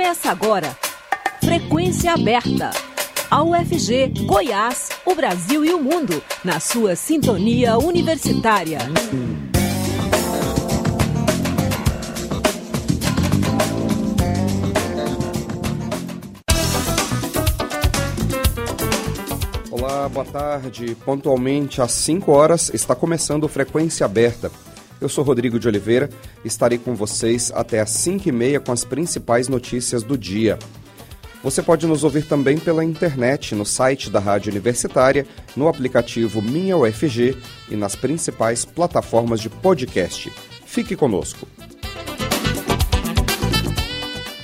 Começa agora. Frequência aberta. A UFG, Goiás, o Brasil e o mundo, na sua sintonia universitária. Olá, boa tarde. Pontualmente às 5 horas está começando Frequência Aberta. Eu sou Rodrigo de Oliveira, estarei com vocês até às 5 e meia com as principais notícias do dia. Você pode nos ouvir também pela internet, no site da Rádio Universitária, no aplicativo Minha UFG e nas principais plataformas de podcast. Fique conosco.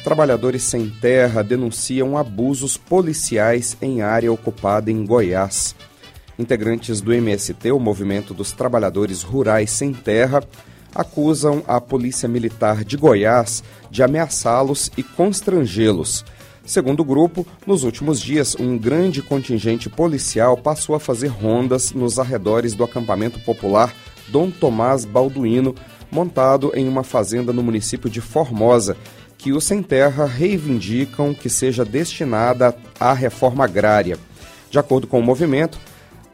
Trabalhadores sem terra denunciam abusos policiais em área ocupada em Goiás. Integrantes do MST, o Movimento dos Trabalhadores Rurais Sem Terra, acusam a Polícia Militar de Goiás de ameaçá-los e constrangê-los. Segundo o grupo, nos últimos dias, um grande contingente policial passou a fazer rondas nos arredores do acampamento popular Dom Tomás Balduino, montado em uma fazenda no município de Formosa, que os sem terra reivindicam que seja destinada à reforma agrária. De acordo com o movimento,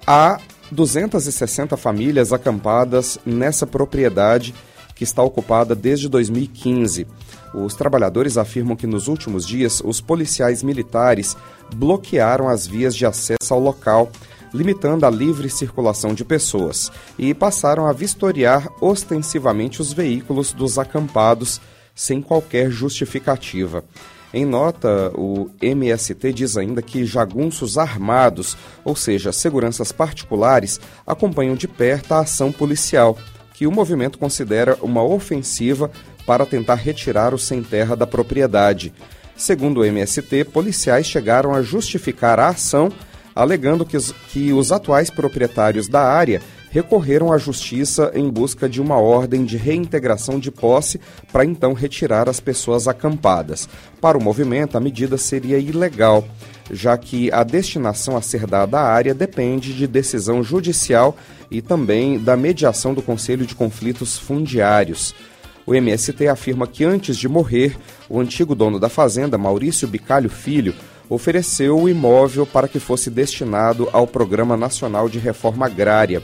Há 260 famílias acampadas nessa propriedade que está ocupada desde 2015. Os trabalhadores afirmam que nos últimos dias os policiais militares bloquearam as vias de acesso ao local, limitando a livre circulação de pessoas, e passaram a vistoriar ostensivamente os veículos dos acampados sem qualquer justificativa. Em nota, o MST diz ainda que jagunços armados, ou seja, seguranças particulares, acompanham de perto a ação policial, que o movimento considera uma ofensiva para tentar retirar o sem-terra da propriedade. Segundo o MST, policiais chegaram a justificar a ação, alegando que os, que os atuais proprietários da área recorreram à justiça em busca de uma ordem de reintegração de posse para então retirar as pessoas acampadas. Para o movimento, a medida seria ilegal, já que a destinação a ser dada à área depende de decisão judicial e também da mediação do Conselho de Conflitos Fundiários. O MST afirma que antes de morrer, o antigo dono da fazenda, Maurício Bicalho Filho, ofereceu o imóvel para que fosse destinado ao Programa Nacional de Reforma Agrária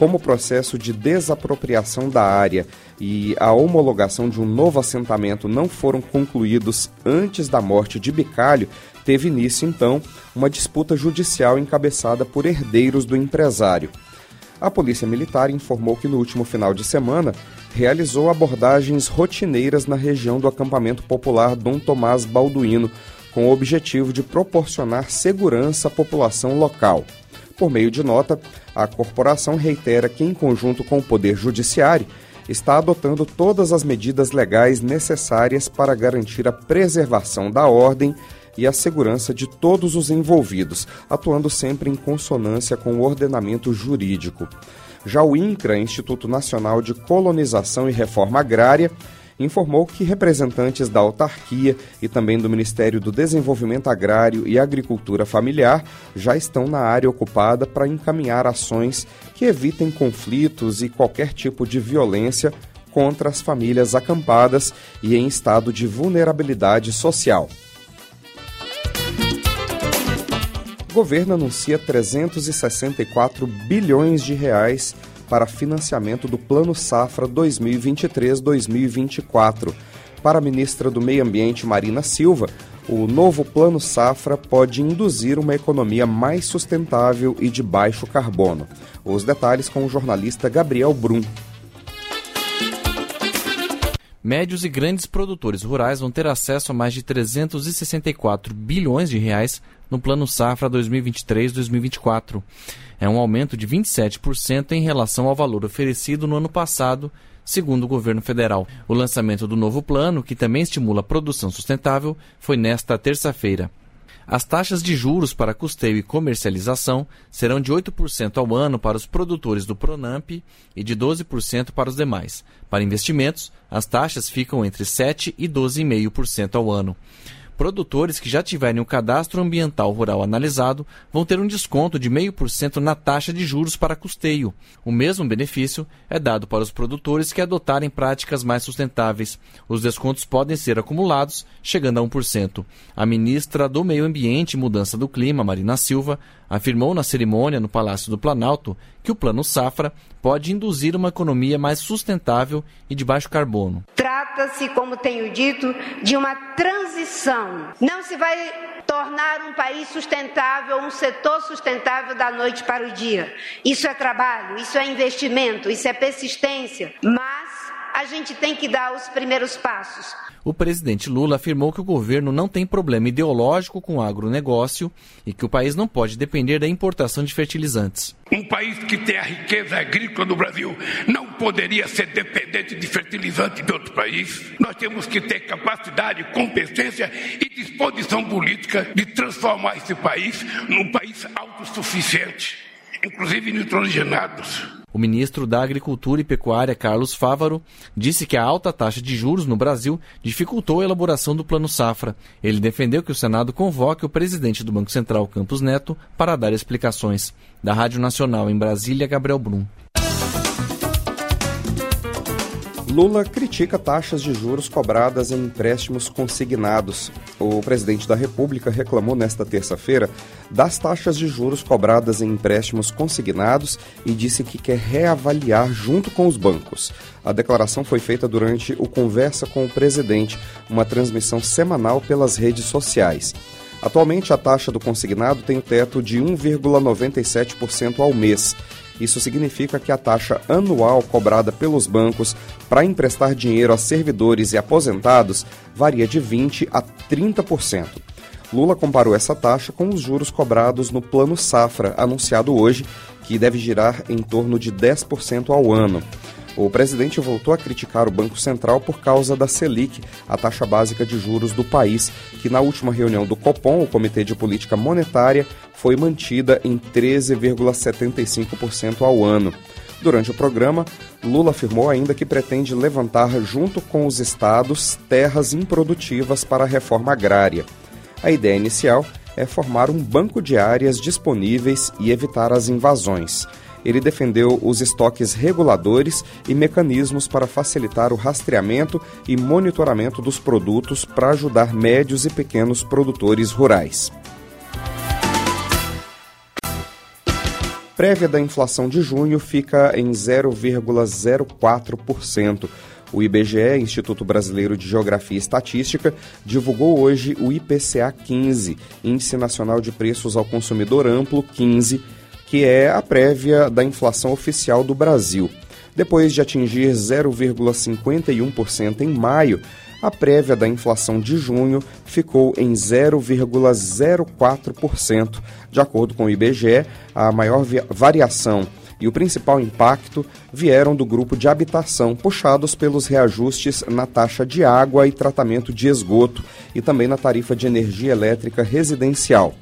como o processo de desapropriação da área e a homologação de um novo assentamento não foram concluídos antes da morte de Bicalho, teve início então uma disputa judicial encabeçada por herdeiros do empresário. A Polícia Militar informou que no último final de semana realizou abordagens rotineiras na região do acampamento popular Dom Tomás Balduino, com o objetivo de proporcionar segurança à população local. Por meio de nota, a corporação reitera que, em conjunto com o Poder Judiciário, está adotando todas as medidas legais necessárias para garantir a preservação da ordem e a segurança de todos os envolvidos, atuando sempre em consonância com o ordenamento jurídico. Já o INCRA, Instituto Nacional de Colonização e Reforma Agrária, informou que representantes da autarquia e também do Ministério do Desenvolvimento Agrário e Agricultura Familiar já estão na área ocupada para encaminhar ações que evitem conflitos e qualquer tipo de violência contra as famílias acampadas e em estado de vulnerabilidade social. O governo anuncia 364 bilhões de reais para financiamento do Plano Safra 2023-2024. Para a ministra do Meio Ambiente, Marina Silva, o novo Plano Safra pode induzir uma economia mais sustentável e de baixo carbono. Os detalhes com o jornalista Gabriel Brum. Médios e grandes produtores rurais vão ter acesso a mais de 364 bilhões de reais no Plano Safra 2023-2024. É um aumento de 27% em relação ao valor oferecido no ano passado, segundo o governo federal. O lançamento do novo plano, que também estimula a produção sustentável, foi nesta terça-feira. As taxas de juros para custeio e comercialização serão de 8% ao ano para os produtores do Pronamp e de 12% para os demais. Para investimentos, as taxas ficam entre 7% e 12,5% ao ano. Produtores que já tiverem o cadastro ambiental rural analisado vão ter um desconto de 0,5% na taxa de juros para custeio. O mesmo benefício é dado para os produtores que adotarem práticas mais sustentáveis. Os descontos podem ser acumulados, chegando a 1%. A ministra do Meio Ambiente e Mudança do Clima, Marina Silva, afirmou na cerimônia no Palácio do Planalto que o Plano Safra pode induzir uma economia mais sustentável e de baixo carbono. Trata-se, como tenho dito, de uma transição. Não se vai tornar um país sustentável, um setor sustentável da noite para o dia. Isso é trabalho, isso é investimento, isso é persistência. Mas a gente tem que dar os primeiros passos. O presidente Lula afirmou que o governo não tem problema ideológico com o agronegócio e que o país não pode depender da importação de fertilizantes. Um país que tem a riqueza agrícola no Brasil não poderia ser dependente de fertilizante de outro país. Nós temos que ter capacidade, competência e disposição política de transformar esse país num país autossuficiente, inclusive nitrogenados. O ministro da Agricultura e Pecuária, Carlos Fávaro, disse que a alta taxa de juros no Brasil dificultou a elaboração do Plano Safra. Ele defendeu que o Senado convoque o presidente do Banco Central, Campos Neto, para dar explicações. Da Rádio Nacional em Brasília, Gabriel Brum. Lula critica taxas de juros cobradas em empréstimos consignados. O presidente da República reclamou nesta terça-feira das taxas de juros cobradas em empréstimos consignados e disse que quer reavaliar junto com os bancos. A declaração foi feita durante o Conversa com o Presidente, uma transmissão semanal pelas redes sociais. Atualmente, a taxa do consignado tem o teto de 1,97% ao mês. Isso significa que a taxa anual cobrada pelos bancos para emprestar dinheiro a servidores e aposentados varia de 20% a 30%. Lula comparou essa taxa com os juros cobrados no Plano Safra, anunciado hoje, que deve girar em torno de 10% ao ano. O presidente voltou a criticar o Banco Central por causa da Selic, a taxa básica de juros do país, que na última reunião do Copom, o Comitê de Política Monetária, foi mantida em 13,75% ao ano. Durante o programa, Lula afirmou ainda que pretende levantar, junto com os estados, terras improdutivas para a reforma agrária. A ideia inicial é formar um banco de áreas disponíveis e evitar as invasões ele defendeu os estoques reguladores e mecanismos para facilitar o rastreamento e monitoramento dos produtos para ajudar médios e pequenos produtores rurais. Prévia da inflação de junho fica em 0,04%. O IBGE, Instituto Brasileiro de Geografia e Estatística, divulgou hoje o IPCA 15, Índice Nacional de Preços ao Consumidor Amplo 15, que é a prévia da inflação oficial do Brasil. Depois de atingir 0,51% em maio, a prévia da inflação de junho ficou em 0,04%. De acordo com o IBGE, a maior variação e o principal impacto vieram do grupo de habitação, puxados pelos reajustes na taxa de água e tratamento de esgoto e também na tarifa de energia elétrica residencial.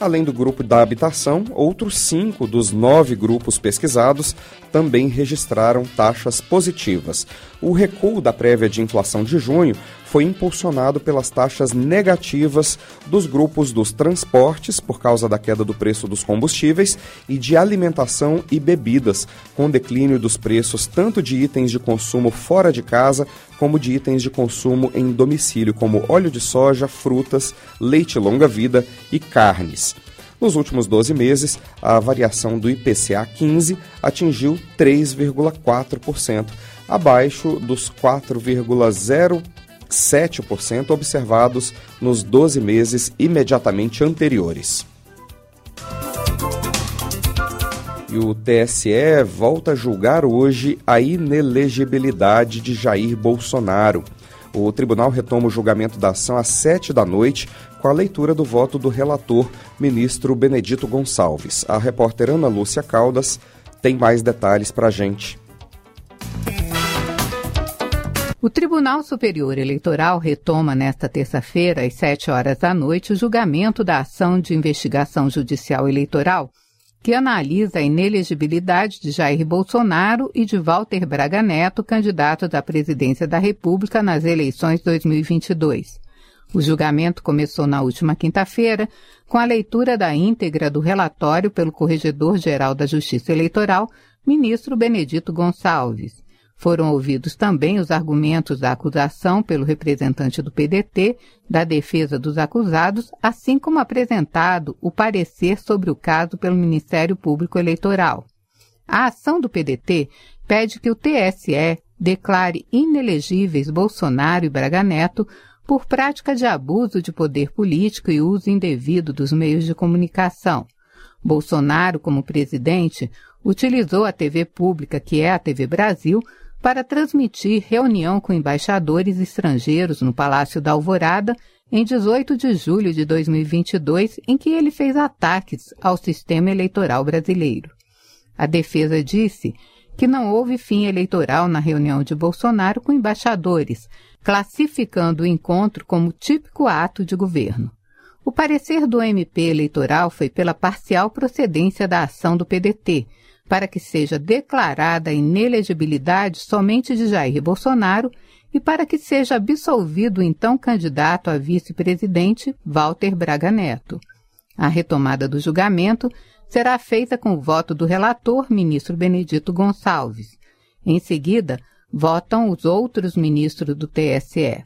Além do grupo da habitação, outros cinco dos nove grupos pesquisados também registraram taxas positivas. O recuo da prévia de inflação de junho foi impulsionado pelas taxas negativas dos grupos dos transportes, por causa da queda do preço dos combustíveis, e de alimentação e bebidas, com declínio dos preços tanto de itens de consumo fora de casa como de itens de consumo em domicílio, como óleo de soja, frutas, leite longa-vida e carnes. Nos últimos 12 meses, a variação do IPCA 15 atingiu 3,4%, abaixo dos 4,0 7% observados nos 12 meses imediatamente anteriores. E o TSE volta a julgar hoje a inelegibilidade de Jair Bolsonaro. O tribunal retoma o julgamento da ação às sete da noite, com a leitura do voto do relator, ministro Benedito Gonçalves. A repórter Ana Lúcia Caldas tem mais detalhes para a gente. O Tribunal Superior Eleitoral retoma nesta terça-feira, às 7 horas da noite, o julgamento da ação de investigação judicial eleitoral que analisa a inelegibilidade de Jair Bolsonaro e de Walter Braga Neto, candidatos à presidência da República nas eleições 2022. O julgamento começou na última quinta-feira, com a leitura da íntegra do relatório pelo Corregedor-Geral da Justiça Eleitoral, ministro Benedito Gonçalves. Foram ouvidos também os argumentos da acusação pelo representante do PDT, da defesa dos acusados, assim como apresentado o parecer sobre o caso pelo Ministério Público Eleitoral. A ação do PDT pede que o TSE declare inelegíveis Bolsonaro e Braga Neto por prática de abuso de poder político e uso indevido dos meios de comunicação. Bolsonaro, como presidente, utilizou a TV pública, que é a TV Brasil, para transmitir reunião com embaixadores estrangeiros no Palácio da Alvorada em 18 de julho de 2022, em que ele fez ataques ao sistema eleitoral brasileiro. A defesa disse que não houve fim eleitoral na reunião de Bolsonaro com embaixadores, classificando o encontro como típico ato de governo. O parecer do MP eleitoral foi pela parcial procedência da ação do PDT, para que seja declarada a inelegibilidade somente de Jair Bolsonaro e para que seja absolvido o então candidato a vice-presidente Walter Braga Neto. A retomada do julgamento será feita com o voto do relator, ministro Benedito Gonçalves. Em seguida, votam os outros ministros do TSE.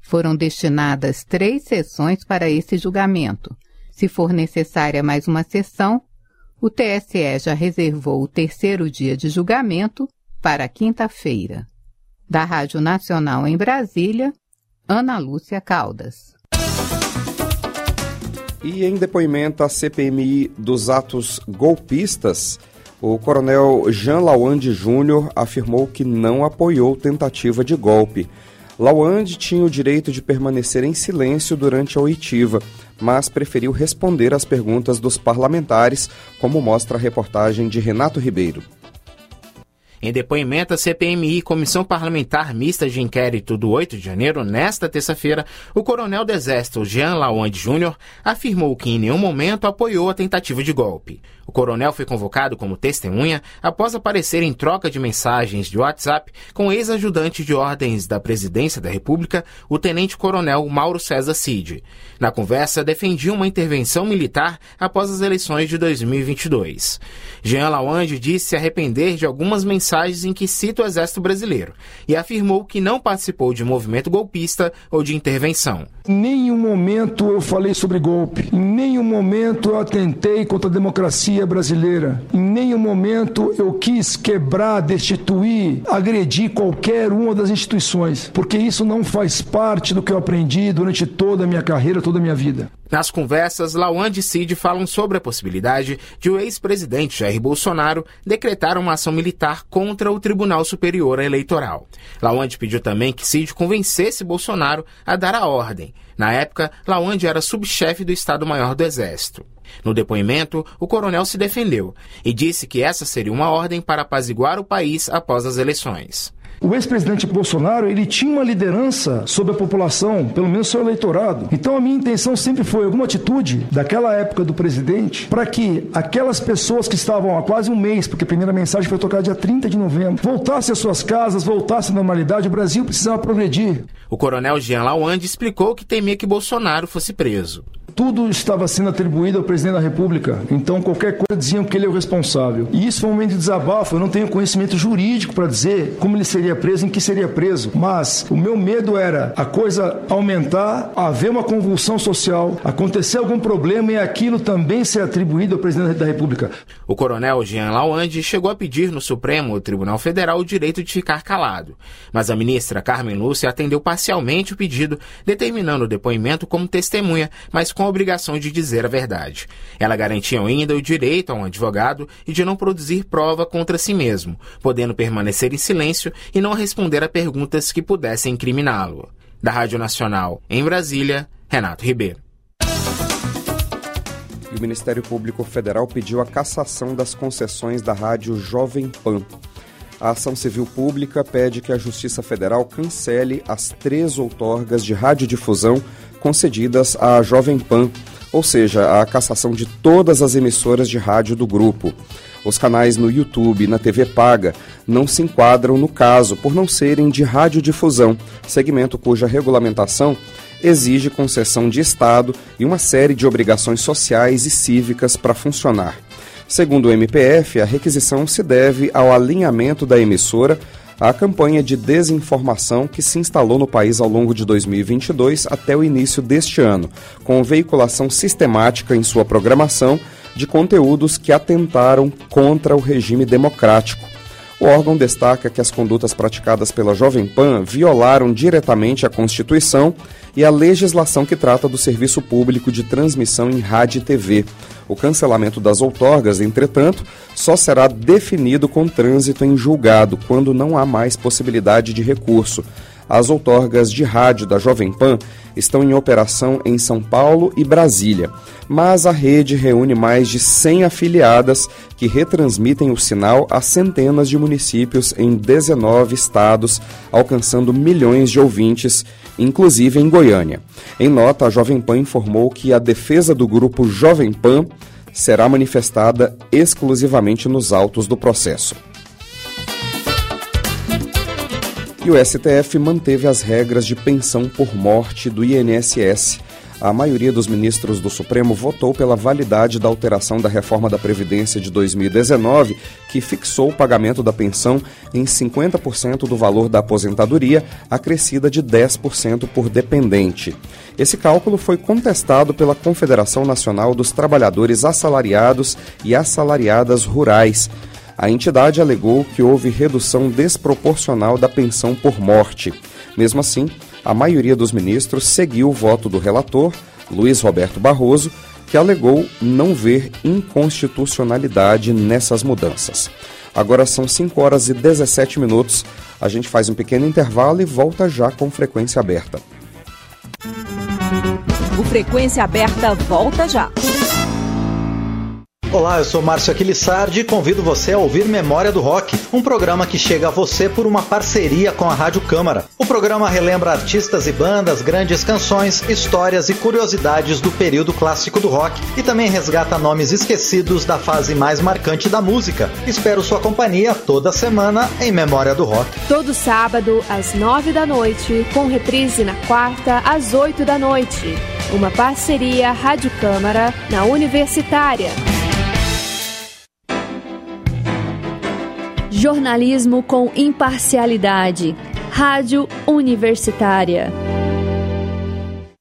Foram destinadas três sessões para esse julgamento. Se for necessária mais uma sessão, o TSE já reservou o terceiro dia de julgamento para quinta-feira. Da Rádio Nacional em Brasília, Ana Lúcia Caldas. E em depoimento à CPMI dos atos golpistas, o coronel Jean Lawande Júnior afirmou que não apoiou tentativa de golpe. Lawande tinha o direito de permanecer em silêncio durante a oitiva mas preferiu responder às perguntas dos parlamentares, como mostra a reportagem de Renato Ribeiro. Em depoimento à CPMI, Comissão Parlamentar Mista de Inquérito do 8 de janeiro, nesta terça-feira, o coronel do Exército Jean Lawande Júnior afirmou que em nenhum momento apoiou a tentativa de golpe. O coronel foi convocado como testemunha após aparecer em troca de mensagens de WhatsApp com ex-ajudante de ordens da Presidência da República, o tenente-coronel Mauro César Cid. Na conversa, defendia uma intervenção militar após as eleições de 2022. Jean Lawande disse se arrepender de algumas mensagens em que cita o Exército Brasileiro e afirmou que não participou de movimento golpista ou de intervenção. Em nenhum momento eu falei sobre golpe. Em nenhum momento eu atentei contra a democracia brasileira. Em nenhum momento eu quis quebrar, destituir, agredir qualquer uma das instituições, porque isso não faz parte do que eu aprendi durante toda a minha carreira, toda a minha vida. Nas conversas, Lawande e Cid falam sobre a possibilidade de o ex-presidente Jair Bolsonaro decretar uma ação militar contra o Tribunal Superior Eleitoral. Lawande pediu também que Cid convencesse Bolsonaro a dar a ordem. Na época, Lawande era subchefe do Estado-Maior do Exército. No depoimento, o coronel se defendeu e disse que essa seria uma ordem para apaziguar o país após as eleições. O ex-presidente Bolsonaro, ele tinha uma liderança sobre a população, pelo menos seu eleitorado. Então a minha intenção sempre foi alguma atitude daquela época do presidente para que aquelas pessoas que estavam há quase um mês, porque a primeira mensagem foi tocada dia 30 de novembro, voltassem às suas casas, voltassem à normalidade, o Brasil precisava progredir. O coronel Jean Lawande explicou que temia que Bolsonaro fosse preso. Tudo estava sendo atribuído ao presidente da República, então qualquer coisa diziam que ele é o responsável. E isso foi um momento de desabafo. Eu não tenho conhecimento jurídico para dizer como ele seria preso, em que seria preso. Mas o meu medo era a coisa aumentar, haver uma convulsão social, acontecer algum problema e aquilo também ser atribuído ao presidente da República. O coronel Jean Lawande chegou a pedir no Supremo Tribunal Federal o direito de ficar calado. Mas a ministra Carmen Lúcia atendeu parcialmente o pedido, determinando o depoimento como testemunha, mas com com a obrigação de dizer a verdade. Ela garantia ainda o direito a um advogado e de não produzir prova contra si mesmo, podendo permanecer em silêncio e não responder a perguntas que pudessem incriminá-lo. Da Rádio Nacional, em Brasília, Renato Ribeiro. O Ministério Público Federal pediu a cassação das concessões da rádio Jovem Pan. A ação civil pública pede que a Justiça Federal cancele as três outorgas de radiodifusão concedidas à Jovem Pan, ou seja, a cassação de todas as emissoras de rádio do grupo. Os canais no YouTube e na TV paga não se enquadram no caso por não serem de radiodifusão, segmento cuja regulamentação exige concessão de Estado e uma série de obrigações sociais e cívicas para funcionar. Segundo o MPF, a requisição se deve ao alinhamento da emissora à campanha de desinformação que se instalou no país ao longo de 2022 até o início deste ano, com veiculação sistemática em sua programação de conteúdos que atentaram contra o regime democrático. O órgão destaca que as condutas praticadas pela Jovem Pan violaram diretamente a Constituição e a legislação que trata do serviço público de transmissão em rádio e TV. O cancelamento das outorgas, entretanto, só será definido com trânsito em julgado, quando não há mais possibilidade de recurso. As outorgas de rádio da Jovem Pan estão em operação em São Paulo e Brasília, mas a rede reúne mais de 100 afiliadas que retransmitem o sinal a centenas de municípios em 19 estados, alcançando milhões de ouvintes, inclusive em Goiânia. Em nota, a Jovem Pan informou que a defesa do grupo Jovem Pan será manifestada exclusivamente nos autos do processo. E o STF manteve as regras de pensão por morte do INSS. A maioria dos ministros do Supremo votou pela validade da alteração da reforma da Previdência de 2019, que fixou o pagamento da pensão em 50% do valor da aposentadoria, acrescida de 10% por dependente. Esse cálculo foi contestado pela Confederação Nacional dos Trabalhadores Assalariados e Assalariadas Rurais. A entidade alegou que houve redução desproporcional da pensão por morte. Mesmo assim, a maioria dos ministros seguiu o voto do relator, Luiz Roberto Barroso, que alegou não ver inconstitucionalidade nessas mudanças. Agora são 5 horas e 17 minutos. A gente faz um pequeno intervalo e volta já com frequência aberta. O Frequência Aberta volta já. Olá, eu sou Márcio Aquilissardi e convido você a ouvir Memória do Rock, um programa que chega a você por uma parceria com a Rádio Câmara. O programa relembra artistas e bandas, grandes canções, histórias e curiosidades do período clássico do rock e também resgata nomes esquecidos da fase mais marcante da música. Espero sua companhia toda semana em Memória do Rock. Todo sábado às nove da noite, com reprise na quarta às oito da noite. Uma parceria Rádio Câmara na Universitária. Jornalismo com imparcialidade. Rádio Universitária.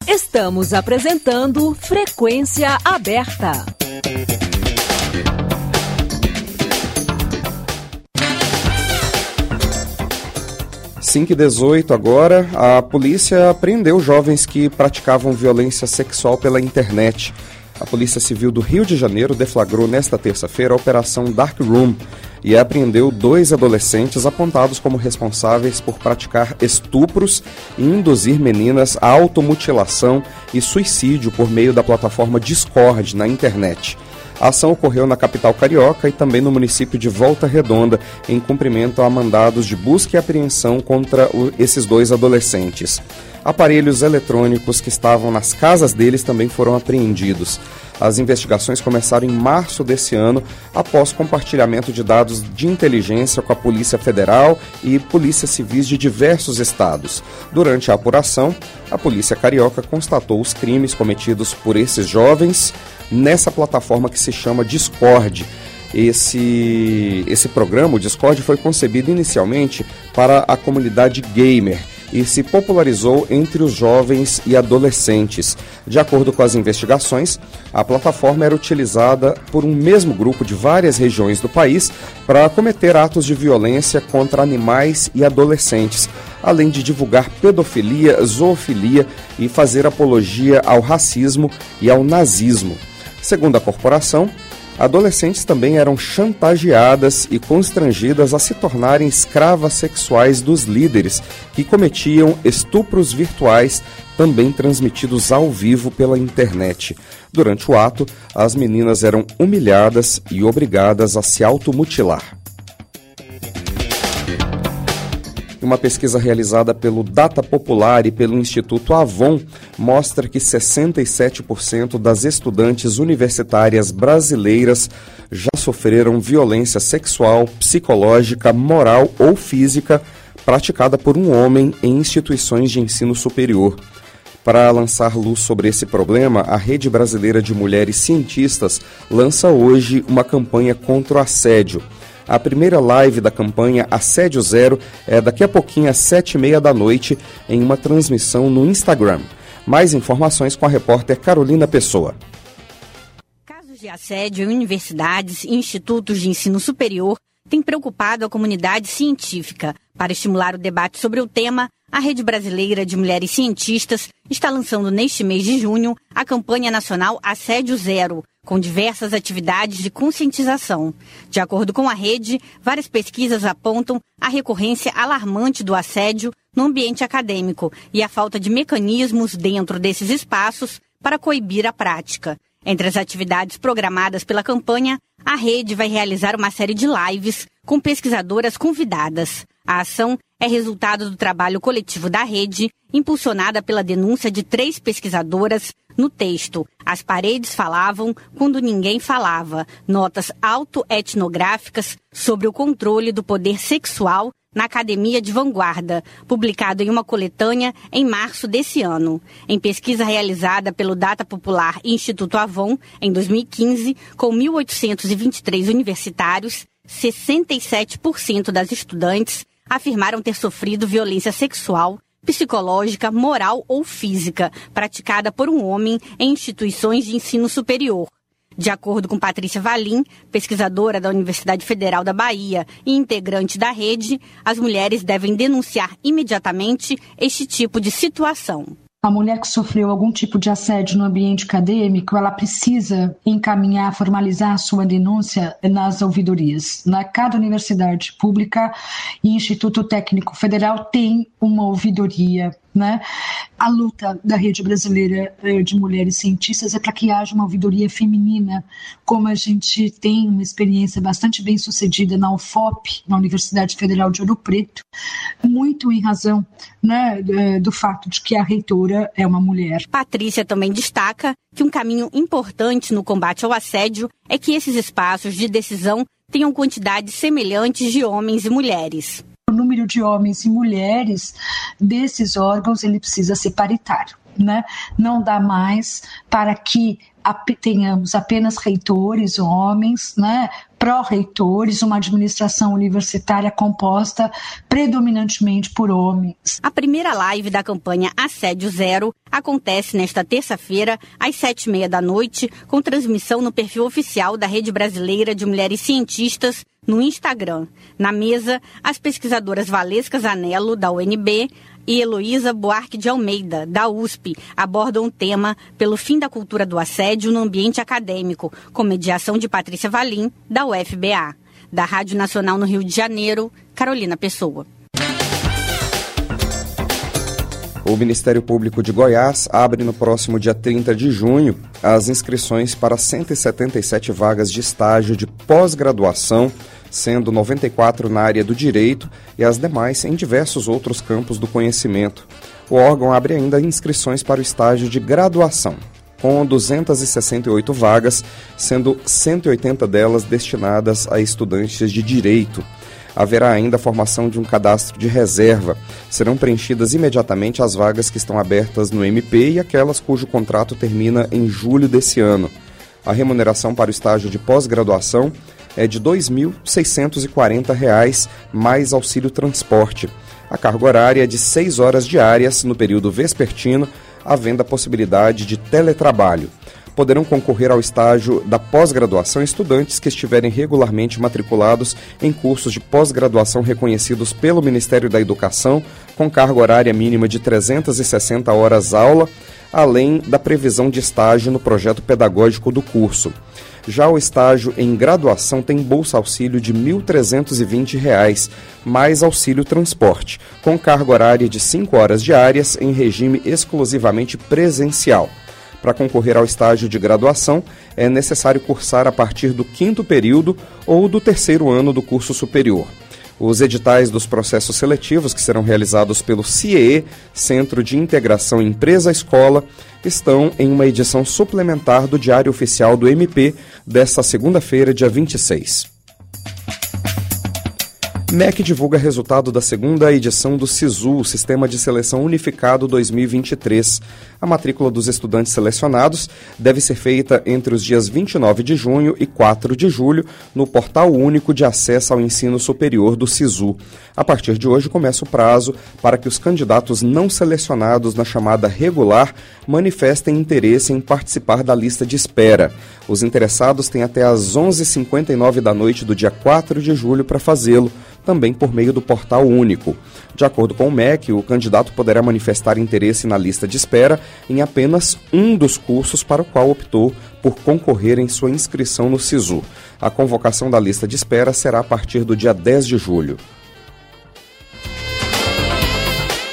Estamos apresentando Frequência Aberta. Cinco e 18 agora, a polícia prendeu jovens que praticavam violência sexual pela internet. A Polícia Civil do Rio de Janeiro deflagrou nesta terça-feira a Operação Dark Room e apreendeu dois adolescentes apontados como responsáveis por praticar estupros e induzir meninas à automutilação e suicídio por meio da plataforma Discord na internet. A ação ocorreu na capital carioca e também no município de Volta Redonda, em cumprimento a mandados de busca e apreensão contra esses dois adolescentes. Aparelhos eletrônicos que estavam nas casas deles também foram apreendidos. As investigações começaram em março desse ano, após compartilhamento de dados de inteligência com a Polícia Federal e polícias civis de diversos estados. Durante a apuração, a Polícia Carioca constatou os crimes cometidos por esses jovens nessa plataforma que se chama Discord. Esse, esse programa, o Discord, foi concebido inicialmente para a comunidade gamer e se popularizou entre os jovens e adolescentes. De acordo com as investigações, a plataforma era utilizada por um mesmo grupo de várias regiões do país para cometer atos de violência contra animais e adolescentes, além de divulgar pedofilia, zoofilia e fazer apologia ao racismo e ao nazismo. Segundo a corporação, adolescentes também eram chantageadas e constrangidas a se tornarem escravas sexuais dos líderes, que cometiam estupros virtuais, também transmitidos ao vivo pela internet. Durante o ato, as meninas eram humilhadas e obrigadas a se automutilar. Uma pesquisa realizada pelo Data Popular e pelo Instituto Avon mostra que 67% das estudantes universitárias brasileiras já sofreram violência sexual, psicológica, moral ou física praticada por um homem em instituições de ensino superior. Para lançar luz sobre esse problema, a Rede Brasileira de Mulheres Cientistas lança hoje uma campanha contra o assédio. A primeira live da campanha Assédio Zero é daqui a pouquinho às sete e meia da noite em uma transmissão no Instagram. Mais informações com a repórter Carolina Pessoa. Casos de assédio em universidades e institutos de ensino superior têm preocupado a comunidade científica. Para estimular o debate sobre o tema, a Rede Brasileira de Mulheres Cientistas está lançando neste mês de junho a campanha nacional Assédio Zero, com diversas atividades de conscientização. De acordo com a rede, várias pesquisas apontam a recorrência alarmante do assédio no ambiente acadêmico e a falta de mecanismos dentro desses espaços para coibir a prática. Entre as atividades programadas pela campanha, a rede vai realizar uma série de lives com pesquisadoras convidadas. A ação é resultado do trabalho coletivo da rede, impulsionada pela denúncia de três pesquisadoras no texto. As paredes falavam quando ninguém falava. Notas autoetnográficas sobre o controle do poder sexual na Academia de Vanguarda, publicado em uma coletânea em março desse ano. Em pesquisa realizada pelo Data Popular Instituto Avon, em 2015, com 1.823 universitários, 67% das estudantes afirmaram ter sofrido violência sexual, psicológica, moral ou física praticada por um homem em instituições de ensino superior. De acordo com Patrícia Valim, pesquisadora da Universidade Federal da Bahia e integrante da rede, as mulheres devem denunciar imediatamente este tipo de situação. A mulher que sofreu algum tipo de assédio no ambiente acadêmico, ela precisa encaminhar, formalizar a sua denúncia nas ouvidorias. Na cada universidade pública e Instituto Técnico Federal tem uma ouvidoria né? A luta da Rede Brasileira eh, de Mulheres Cientistas é para que haja uma ouvidoria feminina, como a gente tem uma experiência bastante bem sucedida na UFOP, na Universidade Federal de Ouro Preto, muito em razão né, do fato de que a reitora é uma mulher. Patrícia também destaca que um caminho importante no combate ao assédio é que esses espaços de decisão tenham quantidades semelhantes de homens e mulheres o número de homens e mulheres desses órgãos ele precisa ser paritário. Né? Não dá mais para que tenhamos apenas reitores homens, né, pró-reitores, uma administração universitária composta predominantemente por homens. A primeira live da campanha Assédio Zero acontece nesta terça-feira, às sete e meia da noite, com transmissão no perfil oficial da Rede Brasileira de Mulheres Cientistas no Instagram. Na mesa, as pesquisadoras Valesca Zanello, da UNB, e Heloísa Buarque de Almeida, da USP, abordam o tema pelo fim da cultura do assédio no ambiente acadêmico, com mediação de Patrícia Valim, da UFBA. Da Rádio Nacional no Rio de Janeiro, Carolina Pessoa. O Ministério Público de Goiás abre no próximo dia 30 de junho as inscrições para 177 vagas de estágio de pós-graduação sendo 94 na área do direito e as demais em diversos outros campos do conhecimento. O órgão abre ainda inscrições para o estágio de graduação, com 268 vagas, sendo 180 delas destinadas a estudantes de direito. Haverá ainda a formação de um cadastro de reserva. Serão preenchidas imediatamente as vagas que estão abertas no MP e aquelas cujo contrato termina em julho desse ano. A remuneração para o estágio de pós-graduação é de R$ 2.640 mais auxílio transporte. A carga horária é de 6 horas diárias no período vespertino, havendo a possibilidade de teletrabalho. Poderão concorrer ao estágio da pós-graduação estudantes que estiverem regularmente matriculados em cursos de pós-graduação reconhecidos pelo Ministério da Educação, com carga horária mínima de 360 horas aula, além da previsão de estágio no projeto pedagógico do curso. Já o estágio em graduação tem bolsa auxílio de R$ 1.320, mais auxílio transporte, com carga horária de 5 horas diárias em regime exclusivamente presencial. Para concorrer ao estágio de graduação, é necessário cursar a partir do quinto período ou do terceiro ano do curso superior. Os editais dos processos seletivos que serão realizados pelo CIE, Centro de Integração Empresa-Escola, estão em uma edição suplementar do Diário Oficial do MP desta segunda-feira, dia 26. MEC divulga resultado da segunda edição do SISU, Sistema de Seleção Unificado 2023. A matrícula dos estudantes selecionados deve ser feita entre os dias 29 de junho e 4 de julho no Portal Único de Acesso ao Ensino Superior do SISU. A partir de hoje começa o prazo para que os candidatos não selecionados na chamada regular manifestem interesse em participar da lista de espera. Os interessados têm até às 11h59 da noite do dia 4 de julho para fazê-lo também por meio do portal único. De acordo com o MEC, o candidato poderá manifestar interesse na lista de espera em apenas um dos cursos para o qual optou por concorrer em sua inscrição no SISU. A convocação da lista de espera será a partir do dia 10 de julho.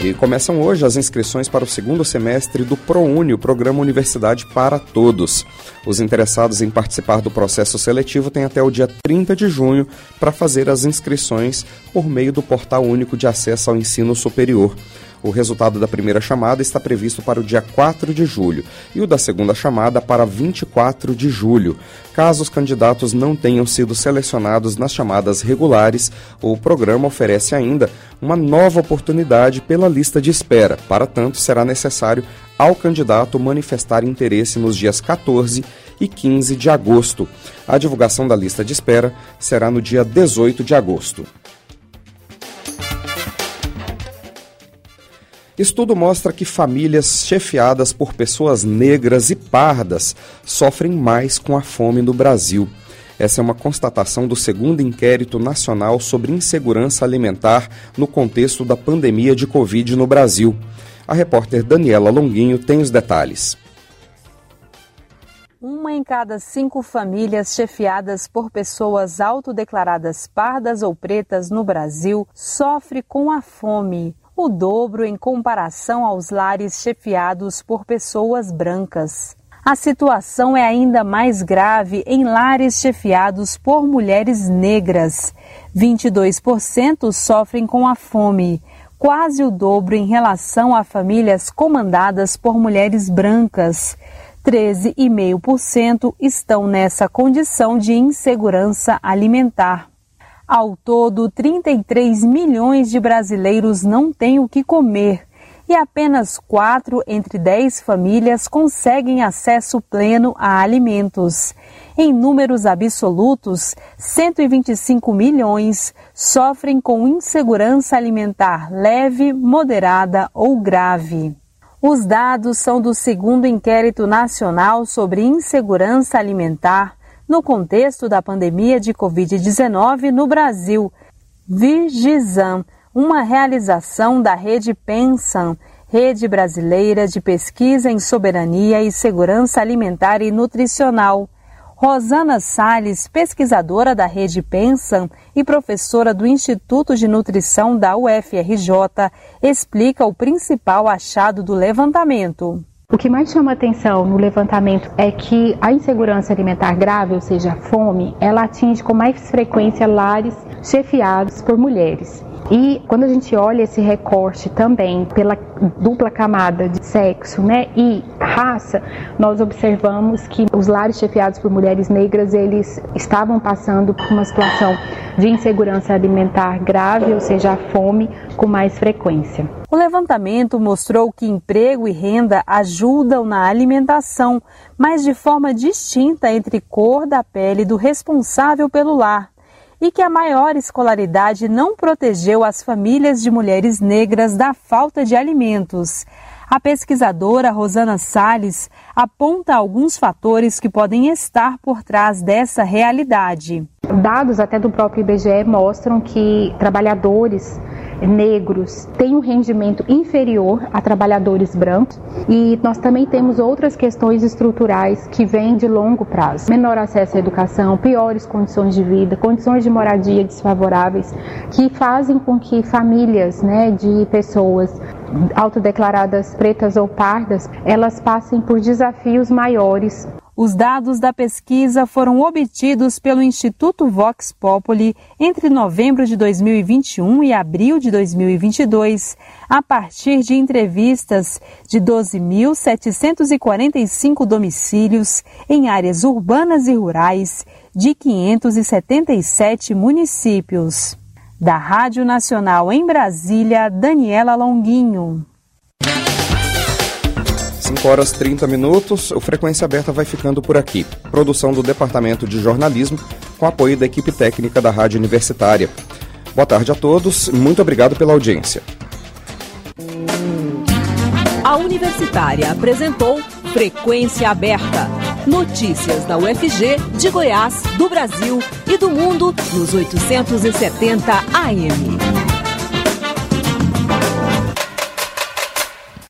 E começam hoje as inscrições para o segundo semestre do ProUni, o Programa Universidade para Todos. Os interessados em participar do processo seletivo têm até o dia 30 de junho para fazer as inscrições por meio do Portal Único de Acesso ao Ensino Superior. O resultado da primeira chamada está previsto para o dia 4 de julho e o da segunda chamada para 24 de julho. Caso os candidatos não tenham sido selecionados nas chamadas regulares, o programa oferece ainda uma nova oportunidade pela lista de espera. Para tanto, será necessário ao candidato manifestar interesse nos dias 14 e 15 de agosto. A divulgação da lista de espera será no dia 18 de agosto. Estudo mostra que famílias chefiadas por pessoas negras e pardas sofrem mais com a fome no Brasil. Essa é uma constatação do segundo inquérito nacional sobre insegurança alimentar no contexto da pandemia de Covid no Brasil. A repórter Daniela Longuinho tem os detalhes. Uma em cada cinco famílias chefiadas por pessoas autodeclaradas pardas ou pretas no Brasil sofre com a fome o dobro em comparação aos lares chefiados por pessoas brancas. A situação é ainda mais grave em lares chefiados por mulheres negras. 22% sofrem com a fome, quase o dobro em relação a famílias comandadas por mulheres brancas. 13,5% estão nessa condição de insegurança alimentar. Ao todo, 33 milhões de brasileiros não têm o que comer e apenas 4 entre 10 famílias conseguem acesso pleno a alimentos. Em números absolutos, 125 milhões sofrem com insegurança alimentar leve, moderada ou grave. Os dados são do segundo inquérito nacional sobre insegurança alimentar no contexto da pandemia de Covid-19 no Brasil. Virgizam, uma realização da Rede Pensam, Rede Brasileira de Pesquisa em Soberania e Segurança Alimentar e Nutricional. Rosana Sales, pesquisadora da Rede Pensam e professora do Instituto de Nutrição da UFRJ, explica o principal achado do levantamento. O que mais chama atenção no levantamento é que a insegurança alimentar grave, ou seja, a fome, ela atinge com mais frequência lares chefiados por mulheres. E quando a gente olha esse recorte também pela dupla camada de sexo né, e raça, nós observamos que os lares chefiados por mulheres negras, eles estavam passando por uma situação de insegurança alimentar grave, ou seja, a fome, com mais frequência. O levantamento mostrou que emprego e renda ajudam na alimentação, mas de forma distinta entre cor da pele do responsável pelo lar e que a maior escolaridade não protegeu as famílias de mulheres negras da falta de alimentos. A pesquisadora Rosana Salles aponta alguns fatores que podem estar por trás dessa realidade. Dados até do próprio IBGE mostram que trabalhadores negros têm um rendimento inferior a trabalhadores brancos e nós também temos outras questões estruturais que vêm de longo prazo. Menor acesso à educação, piores condições de vida, condições de moradia desfavoráveis que fazem com que famílias né, de pessoas autodeclaradas pretas ou pardas, elas passem por desafios maiores Os dados da pesquisa foram obtidos pelo Instituto Vox Populi entre novembro de 2021 e abril de 2022, a partir de entrevistas de 12.745 domicílios em áreas urbanas e rurais de 577 municípios. Da Rádio Nacional em Brasília, Daniela Longuinho. 5 horas 30 minutos, o Frequência Aberta vai ficando por aqui. Produção do Departamento de Jornalismo, com apoio da equipe técnica da Rádio Universitária. Boa tarde a todos, muito obrigado pela audiência. A Universitária apresentou Frequência Aberta. Notícias da UFG, de Goiás, do Brasil e do mundo nos 870 AM.